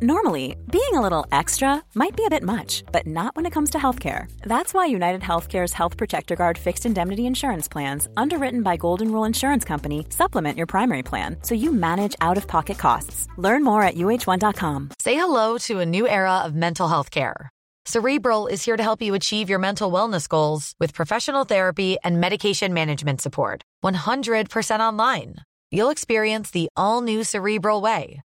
Normally, being a little extra might be a bit much, but not when it comes to healthcare. That's why United Healthcare's Health Protector Guard fixed indemnity insurance plans, underwritten by Golden Rule Insurance Company, supplement your primary plan so you manage out of pocket costs. Learn more at uh1.com. Say hello to a new era of mental health care. Cerebral is here to help you achieve your mental wellness goals with professional therapy and medication management support. 100% online. You'll experience the all new Cerebral Way,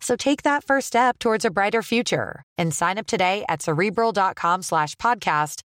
So take that first step towards a brighter future and sign up today at cerebral.com slash podcast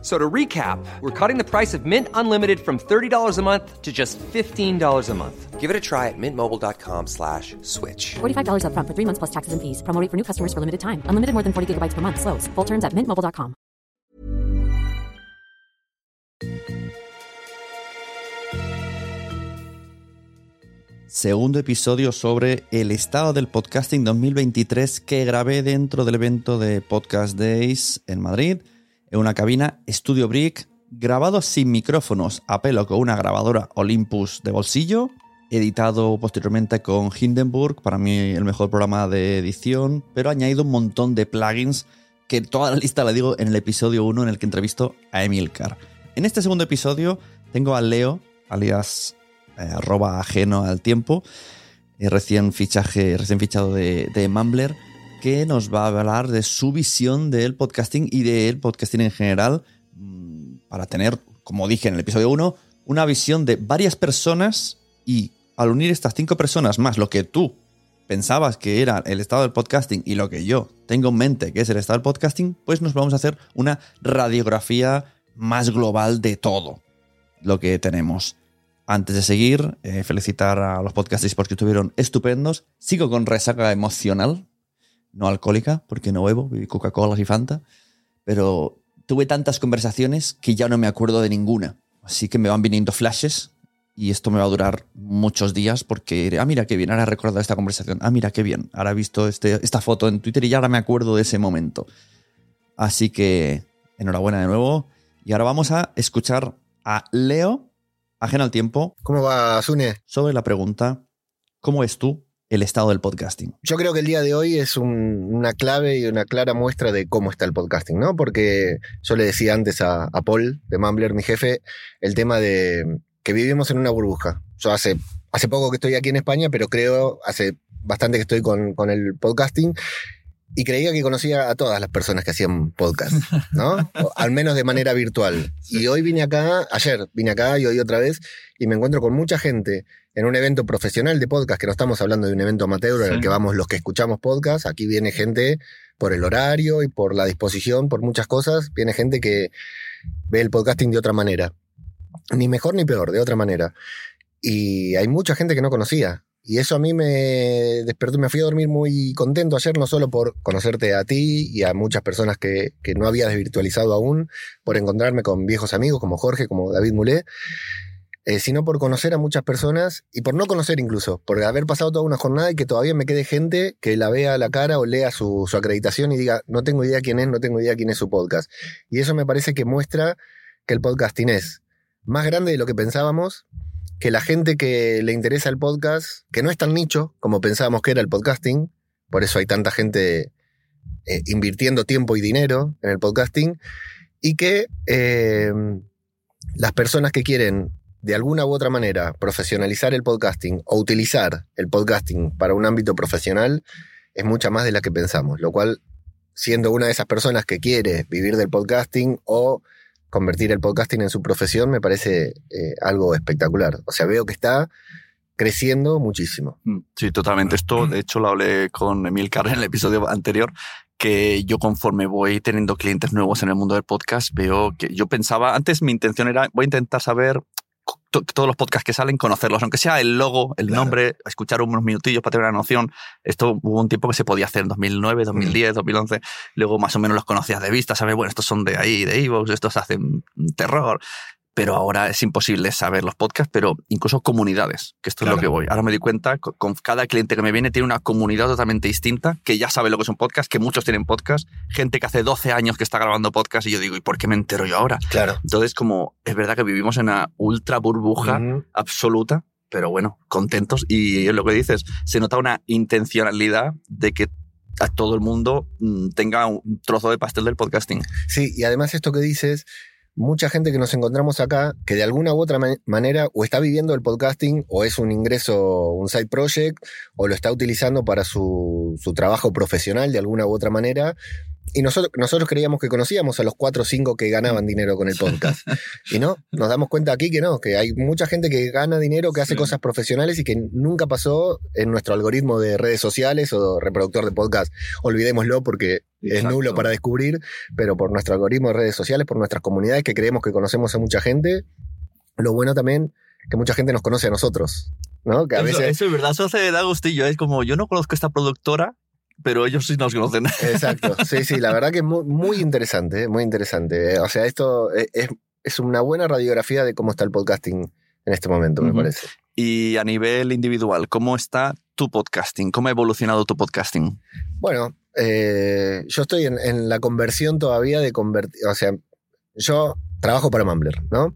So to recap, we're cutting the price of Mint Unlimited from $30 a month to just $15 a month. Give it a try at mintmobile.com slash switch. $45 upfront for three months plus taxes and fees. Promo for new customers for limited time. Unlimited more than 40 gigabytes per month. Slows. Full terms at mintmobile.com. Segundo episodio sobre el estado del podcasting 2023 que grabé dentro del evento de Podcast Days en Madrid, en una cabina Studio Brick, grabado sin micrófonos a pelo con una grabadora Olympus de bolsillo, editado posteriormente con Hindenburg, para mí el mejor programa de edición, pero añadido un montón de plugins que toda la lista la digo en el episodio 1 en el que entrevisto a Emilcar. En este segundo episodio tengo a Leo, alias eh, arroba ajeno al tiempo, eh, recién, fichaje, recién fichado de, de Mumbler, que nos va a hablar de su visión del podcasting y del podcasting en general, mm, para tener, como dije en el episodio 1, una visión de varias personas y al unir estas cinco personas más lo que tú pensabas que era el estado del podcasting y lo que yo tengo en mente que es el estado del podcasting, pues nos vamos a hacer una radiografía más global de todo lo que tenemos. Antes de seguir, eh, felicitar a los podcasters porque estuvieron estupendos. Sigo con resaca emocional, no alcohólica, porque no bebo, bebí Coca-Cola y Fanta, pero tuve tantas conversaciones que ya no me acuerdo de ninguna. Así que me van viniendo flashes y esto me va a durar muchos días porque, ah, mira qué bien, ahora he recordado esta conversación, ah, mira qué bien, ahora he visto este, esta foto en Twitter y ya ahora me acuerdo de ese momento. Así que, enhorabuena de nuevo. Y ahora vamos a escuchar a Leo, ajeno al tiempo, ¿Cómo va, Sune? sobre la pregunta, ¿cómo es tú el estado del podcasting? Yo creo que el día de hoy es un- una clave y una clara muestra de cómo está el podcasting, ¿no? Porque yo le decía antes a, a Paul de Mumbler, mi jefe, el tema de que vivimos en una burbuja. Yo hace, hace poco que estoy aquí en España, pero creo hace bastante que estoy con, con el podcasting y creía que conocía a todas las personas que hacían podcast, ¿no? O al menos de manera virtual. Y hoy vine acá, ayer vine acá y hoy otra vez, y me encuentro con mucha gente en un evento profesional de podcast, que no estamos hablando de un evento amateur en el que vamos los que escuchamos podcast, aquí viene gente por el horario y por la disposición, por muchas cosas, viene gente que ve el podcasting de otra manera. Ni mejor ni peor, de otra manera. Y hay mucha gente que no conocía. Y eso a mí me despertó, me fui a dormir muy contento ayer, no solo por conocerte a ti y a muchas personas que, que no había desvirtualizado aún, por encontrarme con viejos amigos como Jorge, como David Mulé, eh, sino por conocer a muchas personas y por no conocer incluso, por haber pasado toda una jornada y que todavía me quede gente que la vea a la cara o lea su, su acreditación y diga, no tengo idea quién es, no tengo idea quién es su podcast. Y eso me parece que muestra que el podcasting es más grande de lo que pensábamos, que la gente que le interesa el podcast, que no es tan nicho como pensábamos que era el podcasting, por eso hay tanta gente eh, invirtiendo tiempo y dinero en el podcasting, y que eh, las personas que quieren de alguna u otra manera profesionalizar el podcasting o utilizar el podcasting para un ámbito profesional es mucha más de la que pensamos, lo cual siendo una de esas personas que quiere vivir del podcasting o convertir el podcasting en su profesión me parece eh, algo espectacular. O sea, veo que está creciendo muchísimo. Mm, Sí, totalmente. Esto, de hecho, lo hablé con Emil Carr en el episodio anterior, que yo conforme voy teniendo clientes nuevos en el mundo del podcast, veo que yo pensaba, antes mi intención era, voy a intentar saber to- todos los podcasts que salen, conocerlos, aunque sea el logo, el Claro. nombre, escuchar unos minutillos para tener una noción. Esto hubo un tiempo que se podía hacer en 2009, 2010, 2011. Luego más o menos los conocías de vista, sabes, bueno, estos son de ahí, de Evox, estos hacen terror. Pero ahora es imposible saber los podcasts, pero incluso comunidades, que esto es lo que voy. Ahora me di cuenta, co- con cada cliente que me viene tiene una comunidad totalmente distinta, que ya sabe lo que es un podcast, que muchos tienen podcast, gente que hace 12 años que está grabando podcast y yo digo, ¿y por qué me entero yo ahora? Claro. Entonces, como es verdad que vivimos en una ultra burbuja absoluta, pero bueno, contentos. Y es lo que dices, se nota una intencionalidad de que a todo el mundo mm, tenga un trozo de pastel del podcasting. Sí, y además esto que dices, mucha gente que nos encontramos acá, que de alguna u otra ma- manera o está viviendo el podcasting, o es un ingreso, un side project, o lo está utilizando para su, su trabajo profesional de alguna u otra manera. Y nosotros, nosotros creíamos que conocíamos a los cuatro o cinco que ganaban dinero con el podcast. Y no, nos damos cuenta aquí que no, que hay mucha gente que gana dinero, que hace Sí. cosas profesionales y que nunca pasó en nuestro algoritmo de redes sociales o reproductor de podcast. Olvidémoslo porque es Exacto. nulo para descubrir, pero por nuestro algoritmo de redes sociales, por nuestras comunidades que creemos que conocemos a mucha gente. Lo bueno también que mucha gente nos conoce a nosotros, ¿no? Que a eso, veces eso es verdad, eso hace da gustillo. Es como, yo no conozco esta productora, pero ellos sí nos conocen. Exacto, sí, sí, la verdad que es muy, muy interesante, eh, muy interesante. O sea, esto es, es- es una buena radiografía de cómo está el podcasting en este momento, me parece. Y a nivel individual, ¿cómo está tu podcasting? ¿Cómo ha evolucionado tu podcasting? Bueno, eh, yo estoy en, en la conversión todavía de convertir, o sea, yo trabajo para Mumbler, ¿no?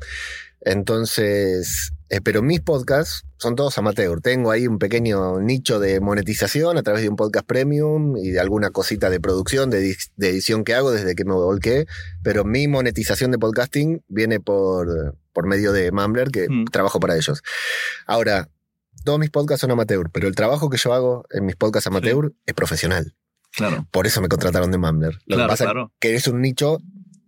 Entonces, eh, pero mis podcasts son todos amateur. Tengo ahí un pequeño nicho de monetización a través de un podcast premium y de alguna cosita de producción, de, edi- de edición que hago desde que me volqué. Pero mi monetización de podcasting viene por, por medio de Mumbler, que Mm. trabajo para ellos. Ahora, todos mis podcasts son amateur, pero el trabajo que yo hago en mis podcasts amateur es profesional. Claro. Por eso me contrataron de Mumbler. Lo Claro, que pasa claro. es que es un nicho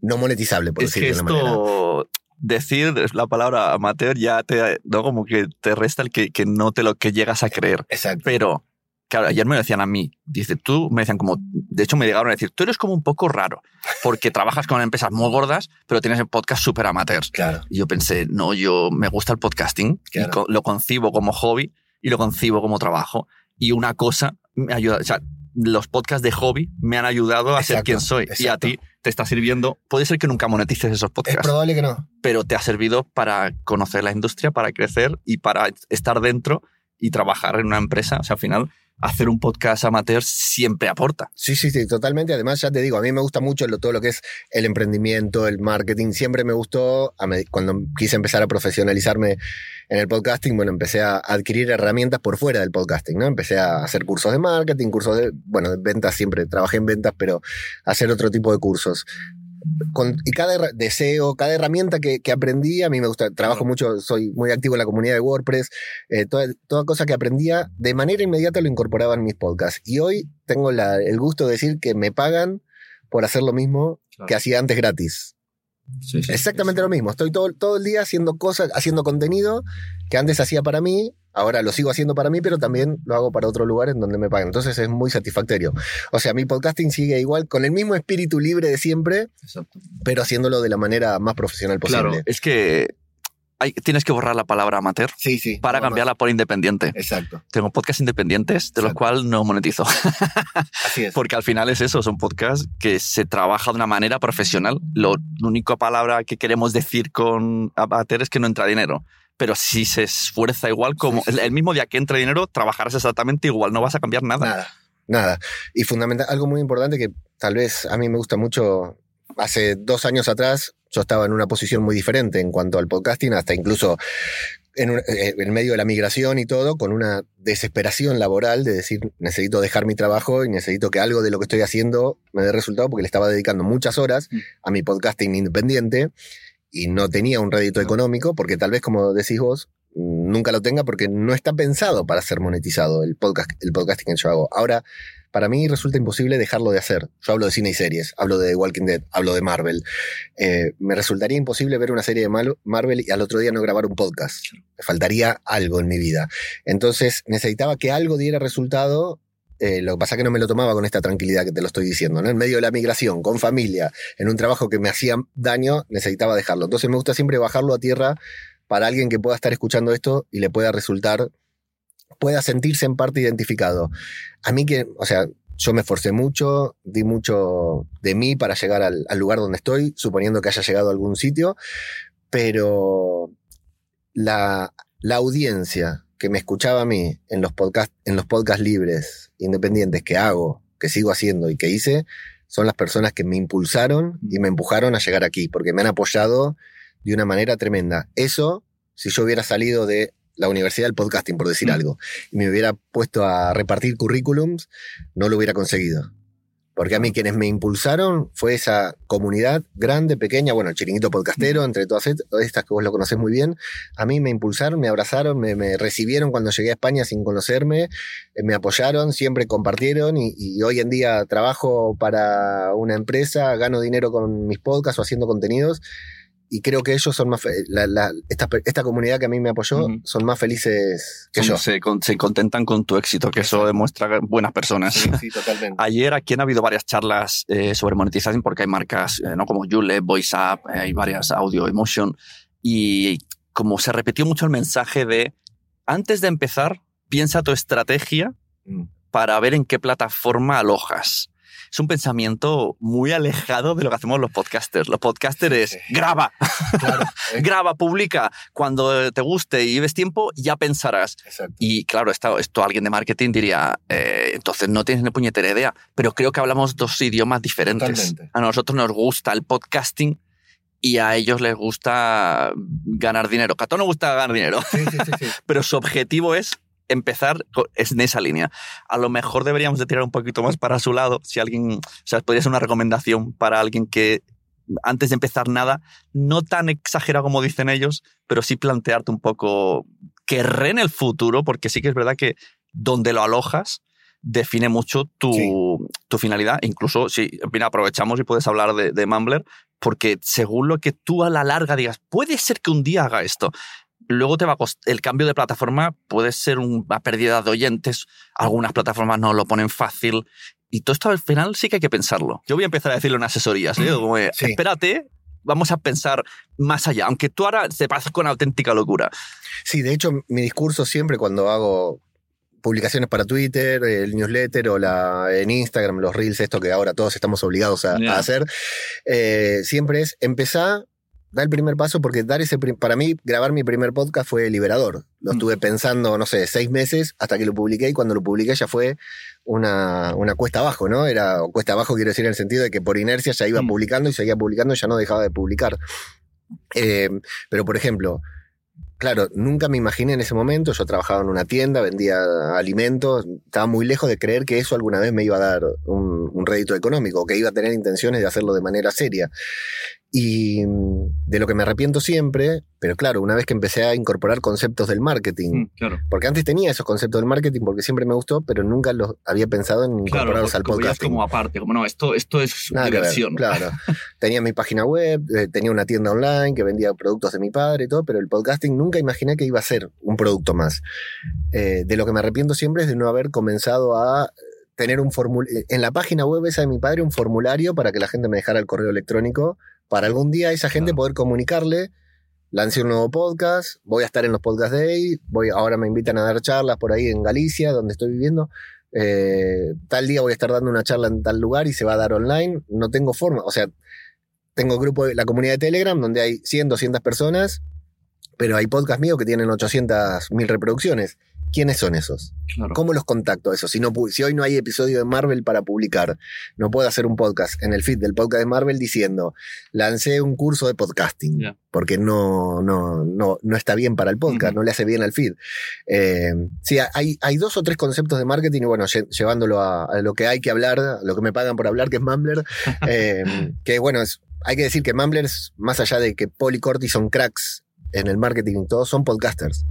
no monetizable, por Es que decirlo de una manera. esto, decir la palabra amateur ya te, ¿no? como que te resta el que, que no te lo que llegas a creer. Exacto. Pero, claro, ayer me lo decían a mí. Dice, tú, me decían como, de hecho me llegaron a decir, tú eres como un poco raro, porque trabajas con empresas muy gordas, pero tienes el podcast súper amateurs. Claro. Y yo pensé, no, yo me gusta el podcasting Claro. y co- lo concibo como hobby y lo concibo como trabajo. Y una cosa me ayuda, o sea, los podcasts de hobby me han ayudado a ser Exacto, quien soy. Y a ti te está sirviendo. Puede ser que nunca monetices esos Es podcasts, probable que no. pero te ha servido para conocer la industria, para crecer y para estar dentro y trabajar en una empresa. O sea, al final, hacer un podcast amateur siempre aporta. Sí, sí, sí, totalmente. Además, ya te digo, a mí me gusta mucho todo lo que es el emprendimiento, el marketing. Siempre me gustó, cuando quise empezar a profesionalizarme en el podcasting, bueno, empecé a adquirir herramientas por fuera del podcasting, ¿no? Empecé a hacer cursos de marketing, cursos de, bueno, de ventas, siempre trabajé en ventas, pero hacer otro tipo de cursos. Con- y cada deseo, cada herramienta que, que aprendí, a mí me gusta, trabajo mucho, soy muy activo en la comunidad de WordPress, eh, toda, toda cosa que aprendía, de manera inmediata lo incorporaba en mis podcasts. Y hoy tengo la- el gusto de decir que me pagan por hacer lo mismo que hacía antes gratis. Exactamente lo mismo. Estoy todo, todo el día haciendo cosas, haciendo contenido que antes hacía para mí, ahora lo sigo haciendo para mí, pero también lo hago para otro lugar en donde me pagan. Entonces es muy satisfactorio. O sea, mi podcasting sigue igual, con el mismo espíritu libre de siempre, pero haciéndolo de la manera más profesional posible. Claro, es que hay- tienes que borrar la palabra amateur Sí, sí. para cambiarla por independiente. Exacto. Tengo podcasts independientes de los Exacto. cuales no monetizo. Así es. Porque al final es eso, son podcasts que se trabaja de una manera profesional. Lo, la única palabra que queremos decir con amateur es que no entra dinero. Pero si se esfuerza igual, como el, mismo día que entre dinero, trabajarás exactamente igual, no vas a cambiar nada. Nada, nada. Y fundamental, algo muy importante que tal vez a mí me gusta mucho, hace dos años atrás yo estaba en una posición muy diferente en cuanto al podcasting, hasta incluso en, un- eh, en medio de la migración y todo, con una desesperación laboral de decir, necesito dejar mi trabajo y necesito que algo de lo que estoy haciendo me dé resultado, porque le estaba dedicando muchas horas a mi podcasting independiente y no tenía un rédito económico, porque tal vez, como decís vos, nunca lo tenga porque no está pensado para ser monetizado el podcast, el podcasting que yo hago. Ahora, para mí resulta imposible dejarlo de hacer. Yo hablo de cine y series, hablo de Walking Dead, hablo de Marvel. Eh, me resultaría imposible ver una serie de Marvel y al otro día no grabar un podcast. Me faltaría algo en mi vida. Entonces necesitaba que algo diera resultado. Eh, lo que pasa es que no me lo tomaba con esta tranquilidad que te lo estoy diciendo, ¿no? En medio de la migración, con familia, en un trabajo que me hacía daño, necesitaba dejarlo. Entonces me gusta siempre bajarlo a tierra para alguien que pueda estar escuchando esto y le pueda resultar, pueda sentirse en parte identificado. A mí que, o sea, yo me esforcé mucho, di mucho de mí para llegar al, al lugar donde estoy, suponiendo que haya llegado a algún sitio, pero la, la audiencia que me escuchaba a mí en los podcast, en los podcasts libres, independientes que hago, que sigo haciendo y que hice, son las personas que me impulsaron y me empujaron a llegar aquí, porque me han apoyado de una manera tremenda. Eso, si yo hubiera salido de la Universidad del Podcasting, por decir algo, y me hubiera puesto a repartir currículums, no lo hubiera conseguido. Porque a mí quienes me impulsaron fue esa comunidad grande, pequeña, bueno, el chiringuito podcastero, entre todas est- estas que vos lo conocés muy bien. A mí me impulsaron, me abrazaron, me, me recibieron cuando llegué a España sin conocerme, eh, me apoyaron, siempre compartieron y, y hoy en día trabajo para una empresa, gano dinero con mis podcasts o haciendo contenidos y creo que ellos son más, la- la- esta, esta comunidad que a mí me apoyó son más felices que Son- yo. Se, con- se contentan con tu éxito, que eso demuestra buenas personas. Sí, sí, totalmente. Ayer aquí han habido varias charlas eh, sobre monetización porque hay marcas eh, ¿no? como Yule, VoiceUp, eh, hay varias Audio Emotion y como se repitió mucho el mensaje de antes de empezar, piensa tu estrategia Mm. para ver en qué plataforma alojas. Es un pensamiento muy alejado de lo que hacemos los podcasters. Los podcasters es graba, Claro, eh, graba, publica. Cuando te guste y lleves tiempo, ya pensarás. exacto. Y claro, esto, esto alguien de marketing diría, eh, entonces no tienes ni puñetera idea, pero creo que hablamos dos idiomas diferentes. Totalmente. A nosotros nos gusta el podcasting y a ellos les gusta ganar dinero. Que a todos nos gusta ganar dinero, sí, sí, sí. pero su objetivo es empezar es en esa línea. A lo mejor deberíamos de tirar un poquito más para su lado. Si alguien, o sea, podría ser una recomendación para alguien que antes de empezar nada, no tan exagerado como dicen ellos, pero sí plantearte un poco querré en el futuro, porque sí que es verdad que donde lo alojas define mucho tu, Sí. tu finalidad. Incluso, si mira, aprovechamos y puedes hablar de, de Mumbler, porque según lo que tú a la larga digas, puede ser que un día haga esto. Luego te va a cost- el cambio de plataforma puede ser una pérdida de oyentes. Algunas plataformas no lo ponen fácil. Y todo esto al final sí que hay que pensarlo. Yo voy a empezar a decirlo en asesorías. ¿eh? Como, eh, Sí. Espérate, vamos a pensar más allá. Aunque tú ahora te pases con auténtica locura. Sí, de hecho, mi discurso siempre cuando hago publicaciones para Twitter, el newsletter o la, en Instagram, los reels, esto que ahora todos estamos obligados a hacer, eh, siempre es empezar, dar el primer paso, porque dar ese para mí, grabar mi primer podcast fue liberador. Lo Mm. estuve pensando, no sé, seis meses hasta que lo publiqué y cuando lo publiqué ya fue una, una cuesta abajo, ¿no? Era o cuesta abajo, quiero decir, en el sentido de que por inercia ya iba Mm. publicando y seguía publicando y ya no dejaba de publicar. Eh, pero, por ejemplo, Claro, nunca me imaginé en ese momento, yo trabajaba en una tienda, vendía alimentos, estaba muy lejos de creer que eso alguna vez me iba a dar un, un rédito económico, que iba a tener intenciones de hacerlo de manera seria. Y mm, de lo que me arrepiento siempre, pero claro, una vez que empecé a incorporar conceptos del marketing, claro. porque antes tenía esos conceptos del marketing porque siempre me gustó, pero nunca los había pensado en incorporarlos al podcasting. como aparte, como no, esto, esto es Nada ver, claro. tenía mi página web, eh, tenía una tienda online que vendía productos de mi padre y todo, pero el podcasting nunca imaginé que iba a ser un producto más. Eh, de lo que me arrepiento siempre es de no haber comenzado a tener un formulario, en la página web esa de mi padre, un formulario para que la gente me dejara el correo electrónico, para algún día esa gente Claro. poder comunicarle. Lancé un nuevo podcast, voy a estar en los podcast day, voy, ahora me invitan a dar charlas por ahí en Galicia, donde estoy viviendo. Eh, tal día voy a estar dando una charla en tal lugar y se va a dar online. No tengo forma, o sea, tengo grupo de la comunidad de Telegram donde hay 100, 200 personas, pero hay podcast míos que tienen 800 mil reproducciones. ¿Quiénes son esos? claro. ¿Cómo los contacto a esos? Si, no, pu- si hoy no hay episodio de Marvel para publicar, no puedo hacer un podcast en el feed del podcast de Marvel diciendo, lancé un curso de podcasting, porque no, no, no, no está bien para el podcast, no le hace bien al feed. Eh, sí, hay, hay dos o tres conceptos de marketing y bueno, lle- llevándolo a, a lo que hay que hablar, a lo que me pagan por hablar, que es Mumbler, eh, que bueno, es, hay que decir que Mumbler, más allá de que Paul y Corti son cracks en el marketing y todo, son podcasters.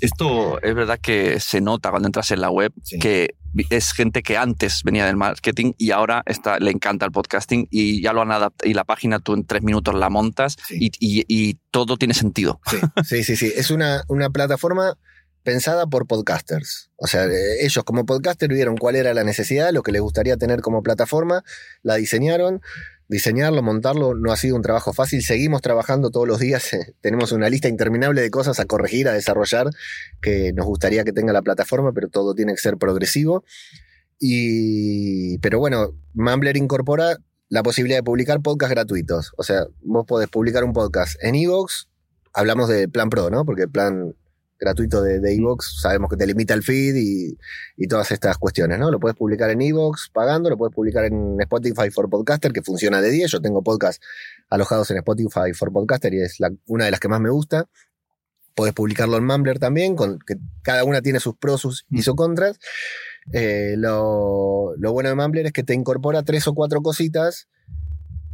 Esto es verdad que se nota cuando entras en la web Sí. que es gente que antes venía del marketing y ahora está, le encanta el podcasting y ya lo han adaptado. Y la página tú en tres minutos la montas y, y- y todo tiene sentido. Sí, sí, sí. sí. Es una, una plataforma pensada por podcasters. O sea, eh, ellos como podcaster vieron cuál era la necesidad, lo que les gustaría tener como plataforma, la diseñaron. Diseñarlo, montarlo no ha sido un trabajo fácil. Seguimos trabajando todos los días. Tenemos una lista interminable de cosas a corregir, a desarrollar, que nos gustaría que tenga la plataforma, pero todo tiene que ser progresivo. Y, pero bueno, Mumbler incorpora la posibilidad de publicar podcasts gratuitos. O sea, vos podés publicar un podcast en Evox, hablamos de plan pro, ¿no? Porque plan gratuito de, de Evox sabemos que te limita el feed y, y todas estas cuestiones, ¿no? Lo puedes publicar en Evox pagando, lo puedes publicar en Spotify for Podcaster, que funciona de 10. Yo tengo podcasts alojados en Spotify for Podcaster y es la- una de las que más me gusta. Puedes publicarlo en Mumbler también, con, que cada una tiene sus pros sus- y sus contras. Eh, lo, lo bueno de Mumbler es que te incorpora tres o cuatro cositas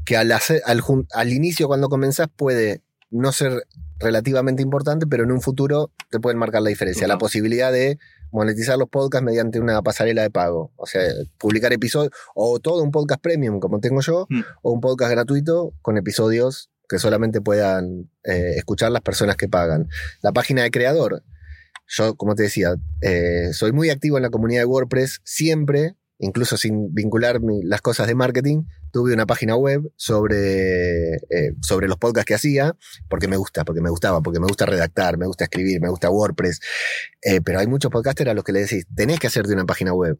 que al, hacer- al, al inicio cuando comenzás puede no ser relativamente importante, pero en un futuro te pueden marcar la diferencia. La posibilidad de monetizar los podcasts mediante una pasarela de pago. O sea, publicar episodios, o todo un podcast premium como tengo yo, Mm. o un podcast gratuito con episodios que solamente puedan eh, escuchar las personas que pagan. La página de creador. Yo, como te decía, eh, soy muy activo en la comunidad de WordPress siempre, incluso sin vincular mi- las cosas de marketing. Tuve una página web sobre, eh, sobre los podcasts que hacía, porque me gusta, porque me gustaba, porque me gusta redactar, me gusta escribir, me gusta WordPress. Eh, pero hay muchos podcasters a los que le decís, tenés que hacerte una página web.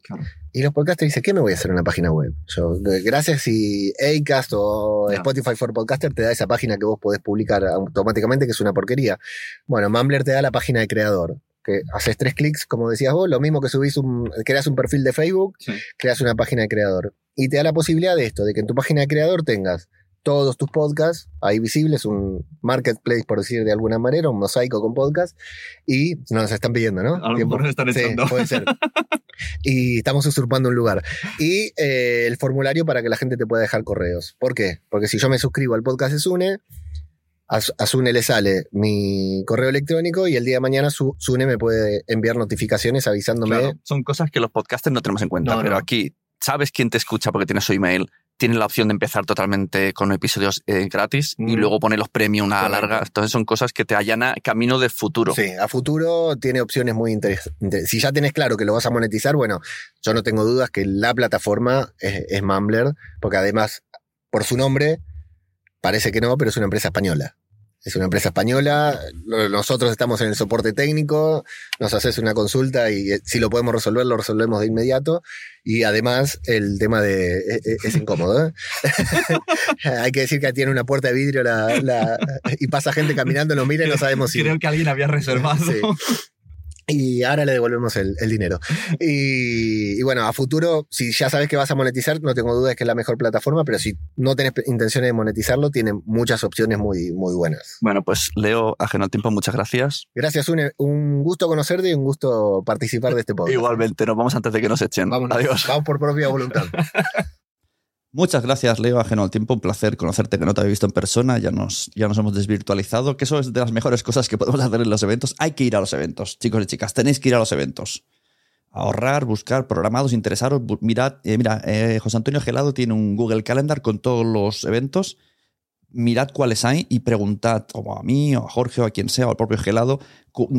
Y los podcasters dicen, ¿qué me voy a hacer una página web? Yo, gracias si Acast o Claro. Spotify for Podcaster te da esa página que vos podés publicar automáticamente, que es una porquería. Bueno, Mumbler te da la página de creador. Que haces tres clics, como decías vos, lo mismo que subís un, creas un perfil de Facebook, creas una página de creador. Y te da la posibilidad de esto, de que en tu página de creador tengas todos tus podcasts ahí visibles, un marketplace, por decir de alguna manera, un mosaico con podcasts, y nos están pidiendo, ¿no? A lo mejor están Sí, echando. puede ser. y estamos usurpando un lugar. Y eh, el formulario para que la gente te pueda dejar correos. ¿Por qué? Porque si yo me suscribo al podcast de Sune, a, Su- a Sune le sale mi correo electrónico y el día de mañana Su- Sune me puede enviar notificaciones avisándome. Claro, son cosas que los podcasters no tenemos en cuenta, No, pero no. aquí sabes quién te escucha porque tienes su email, tienes la opción de empezar totalmente con episodios eh, gratis y Mm. luego poner los premium a la Correcto. larga. Entonces son cosas que te allana camino del futuro. Sí, a futuro tiene opciones muy interesantes. Si ya tenés claro que lo vas a monetizar, bueno, yo no tengo dudas que la plataforma es, es Mumbler, porque además, por su nombre, parece que no, pero es una empresa española. Es una empresa española, nosotros estamos en el soporte técnico, nos haces una consulta y eh, si lo podemos resolver, lo resolvemos de inmediato. Y además, el tema de... e- e- Es, incómodo, ¿eh? Hay que decir que tiene una puerta de vidrio la- la- y pasa gente caminando, nos mira y no sabemos si... Creo que alguien había reservado. Sí. Y ahora le devolvemos el, el dinero. Y, y bueno, a futuro, si ya sabes que vas a monetizar, no tengo dudas que es la mejor plataforma, pero si no tenés intenciones de monetizarlo, tiene muchas opciones muy, muy buenas. Bueno, pues Leo, ajeno al tiempo, muchas gracias. Gracias, Une. Un gusto conocerte y un gusto participar de este podcast. Igualmente, nos vamos antes de que nos echen. Vámonos. Adiós. Vamos por propia voluntad. Muchas gracias, Leo, ajeno al tiempo. Un placer conocerte, que no te había visto en persona. Ya nos, ya nos hemos desvirtualizado, que eso es de las mejores cosas que podemos hacer en los eventos. Hay que ir a los eventos, chicos y chicas. Tenéis que ir a los eventos. Ahorrar, buscar, programados, interesaros. Mirad, eh, mira, eh, José Antonio Gelado tiene un Google Calendar con todos los eventos. Mirad cuáles hay y preguntad, o a mí, o a Jorge, o a quien sea, o al propio Gelado,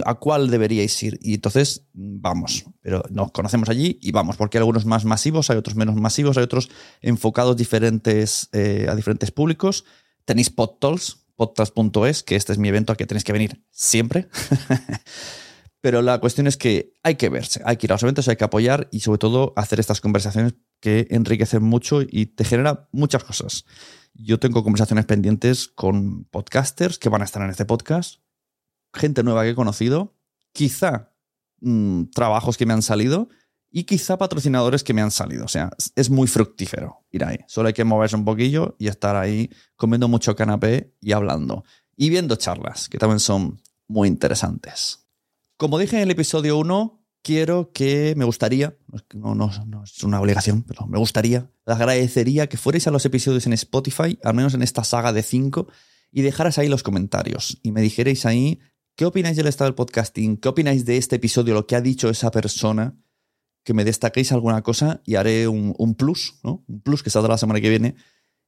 a cuál deberíais ir. Y entonces, vamos. Pero nos conocemos allí y vamos, porque hay algunos más masivos, hay otros menos masivos, hay otros enfocados diferentes, eh, a diferentes públicos. Tenéis PodTalks, podtalks.es, que este es mi evento al que tenéis que venir siempre. Pero la cuestión es que hay que verse, hay que ir a los eventos, hay que apoyar y sobre todo hacer estas conversaciones que enriquecen mucho y te generan muchas cosas. Yo tengo conversaciones pendientes con podcasters que van a estar en este podcast, gente nueva que he conocido, quizá mm, trabajos que me han salido y quizá patrocinadores que me han salido. O sea, es- muy fructífero ir ahí. Solo hay que moverse un poquillo y estar ahí comiendo mucho canapé y hablando. Y viendo charlas, que también son muy interesantes. Como dije en el episodio 1, quiero que me gustaría, no, no, no es una obligación, pero me gustaría, agradecería que fuerais a los episodios en Spotify, al menos en esta saga de 5, y dejaras ahí los comentarios y me dijerais ahí qué opináis del estado del podcasting, qué opináis de este episodio, lo que ha dicho esa persona, que me destaquéis alguna cosa y haré un, plus, ¿no? Un plus que saldrá la semana que viene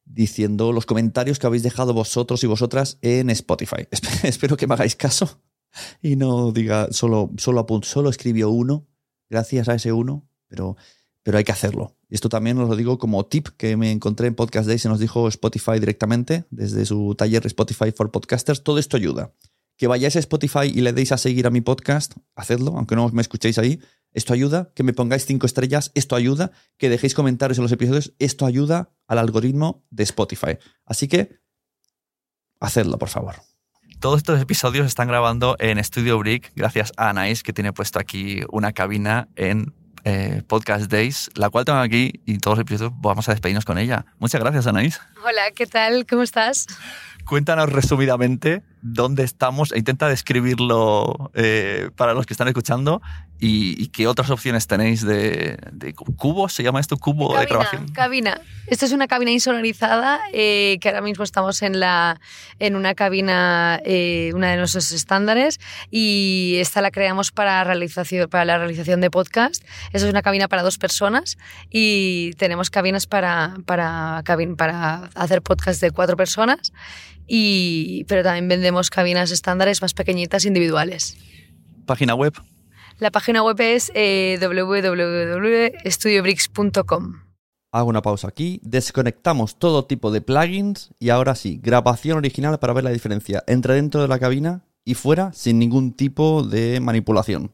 diciendo los comentarios que habéis dejado vosotros y vosotras en Spotify. Espero que me hagáis caso y no diga solo, solo, solo escribió uno, gracias a ese uno, pero, pero hay que hacerlo. Esto también os lo digo como tip que me encontré en Podcast Day, se nos dijo Spotify directamente, desde su taller Spotify for Podcasters. Todo esto ayuda. Que vayáis a Spotify y le deis a seguir a mi podcast, hacedlo, aunque no me escuchéis ahí. Esto ayuda. Que me pongáis cinco estrellas, esto ayuda. Que dejéis comentarios en los episodios, esto ayuda al algoritmo de Spotify. Así que, hacedlo, por favor. Todos estos episodios se están grabando en Studio Brick gracias a Anais, que tiene puesto aquí una cabina en eh, Podcast Days, la cual tengo aquí y todos los episodios vamos a despedirnos con ella. Muchas gracias, Anaís. Hola, ¿qué tal? ¿Cómo estás? Cuéntanos resumidamente dónde estamos e intenta describirlo eh, para los que están escuchando y, y, qué otras opciones tenéis de, de cubo, ¿se llama esto? Cubo cabina, de grabación. Cabina. Esto es una cabina insonorizada eh, que ahora mismo estamos en, la, en una cabina, eh, una de nuestros estándares y esta la creamos para, realización, para la realización de podcast. Esta es una cabina para dos personas y tenemos cabinas para, para, cabin, para hacer podcast de cuatro personas y, pero también vendemos cabinas estándares más pequeñitas individuales. Página web. La página web es eh, www.studiobricks.com. Hago una pausa aquí, desconectamos todo tipo de plugins y ahora sí, grabación original para ver la diferencia entre dentro de la cabina y fuera sin ningún tipo de manipulación.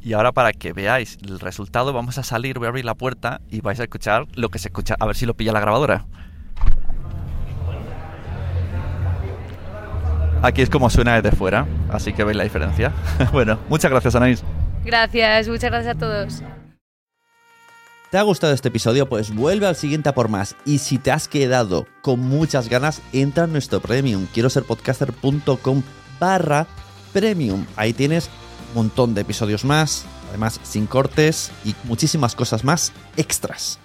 Y ahora para que veáis el resultado vamos a salir, voy a abrir la puerta y vais a escuchar lo que se escucha, a ver si lo pilla la grabadora. Aquí es como suena desde fuera, así que veis la diferencia. bueno, muchas gracias Anaís. Gracias, muchas gracias a todos. ¿Te ha gustado este episodio? Pues vuelve al siguiente a por más. Y si te has quedado con muchas ganas, entra en nuestro premium. Quiero ser podcaster.com barra premium. Ahí tienes un montón de episodios más, además sin cortes y muchísimas cosas más extras.